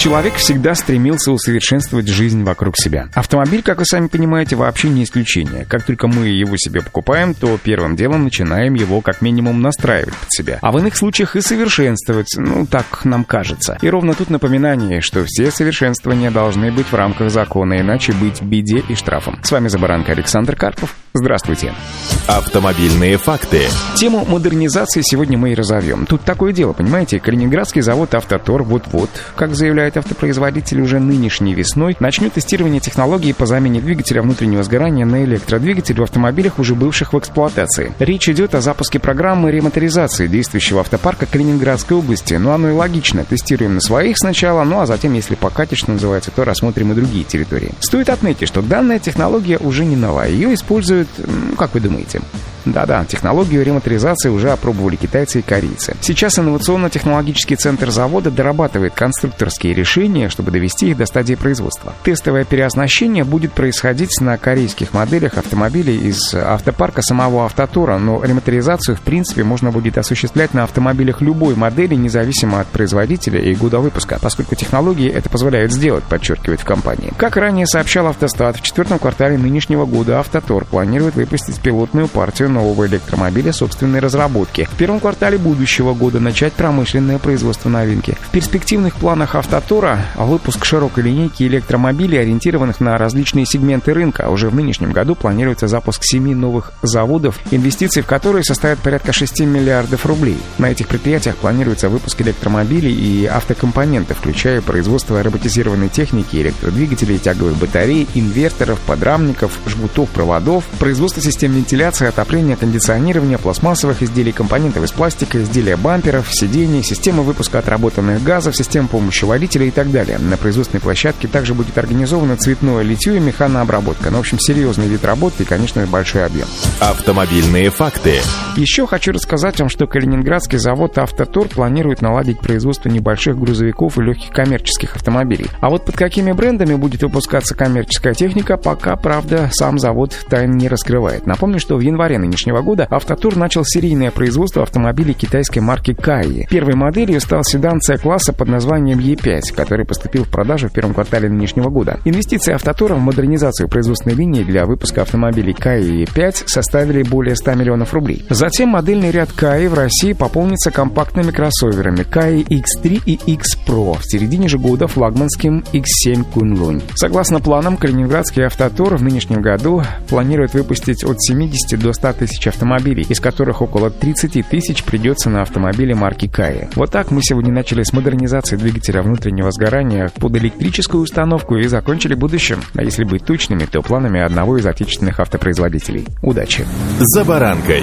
Человек всегда стремился усовершенствовать жизнь вокруг себя. Автомобиль, как вы сами понимаете, вообще не исключение. Как только мы его себе покупаем, то первым делом начинаем его как минимум настраивать под себя. А в иных случаях и совершенствовать, ну так нам кажется. И ровно тут напоминание, что все совершенствования должны быть в рамках закона, иначе быть беде и штрафом. С вами Забаранка Александр Карпов. Здравствуйте. Автомобильные факты. Тему модернизации сегодня мы и разовьем. Тут такое дело, понимаете, Калининградский завод «Автотор» вот-вот, как заявляет автопроизводитель уже нынешней весной, начнет тестирование технологии по замене двигателя внутреннего сгорания на электродвигатель в автомобилях, уже бывших в эксплуатации. Речь идет о запуске программы ремоторизации действующего автопарка Калининградской области. Ну, оно и логично. Тестируем на своих сначала, ну а затем, если покатит, что называется, то рассмотрим и другие территории. Стоит отметить, что данная технология уже не новая. Ее используют, ну, как вы думаете, да-да, технологию ремоторизации уже опробовали китайцы и корейцы. Сейчас инновационно-технологический центр завода дорабатывает конструкторские решения, чтобы довести их до стадии производства. Тестовое переоснащение будет происходить на корейских моделях автомобилей из автопарка самого Автотора, но ремоторизацию в принципе можно будет осуществлять на автомобилях любой модели, независимо от производителя и года выпуска, поскольку технологии это позволяют сделать, подчеркивает в компании. Как ранее сообщал Автостат, в четвертом квартале нынешнего года Автотор планирует выпустить пилотную партию нового электромобиля собственной разработки. В первом квартале будущего года начать промышленное производство новинки. В перспективных планах Автотора выпуск широкой линейки электромобилей, ориентированных на различные сегменты рынка. Уже в нынешнем году планируется запуск семи новых заводов, инвестиции в которые составят порядка 6 миллиардов рублей. На этих предприятиях планируется выпуск электромобилей и автокомпонентов, включая производство роботизированной техники, электродвигателей, тяговых батарей, инверторов, подрамников, жгутов, проводов, производство систем вентиляции, отопления отопления, кондиционирования, пластмассовых изделий, компонентов из пластика, изделия бамперов, сидений, системы выпуска отработанных газов, систем помощи водителя и так далее. На производственной площадке также будет организовано цветное литье и механообработка. Ну, в общем, серьезный вид работы и, конечно, большой объем. Автомобильные факты. Еще хочу рассказать вам, что Калининградский завод «Автотур» планирует наладить производство небольших грузовиков и легких коммерческих автомобилей. А вот под какими брендами будет выпускаться коммерческая техника, пока, правда, сам завод тайн не раскрывает. Напомню, что в январе нынешнего года Автотур начал серийное производство автомобилей китайской марки Кайи. Первой моделью стал седан C-класса под названием E5, который поступил в продажу в первом квартале нынешнего года. Инвестиции Автотура в модернизацию производственной линии для выпуска автомобилей Кайи E5 составили более 100 миллионов рублей. Затем модельный ряд Кайи в России пополнится компактными кроссоверами Кайи X3 и X Pro. В середине же года флагманским X7 Kunlun. Согласно планам, Калининградский Автотур в нынешнем году планирует выпустить от 70 до 100 тысяч автомобилей, из которых около 30 тысяч придется на автомобили марки Кая. Вот так мы сегодня начали с модернизации двигателя внутреннего сгорания под электрическую установку и закончили будущим. А если быть точными, то планами одного из отечественных автопроизводителей. Удачи! За баранкой.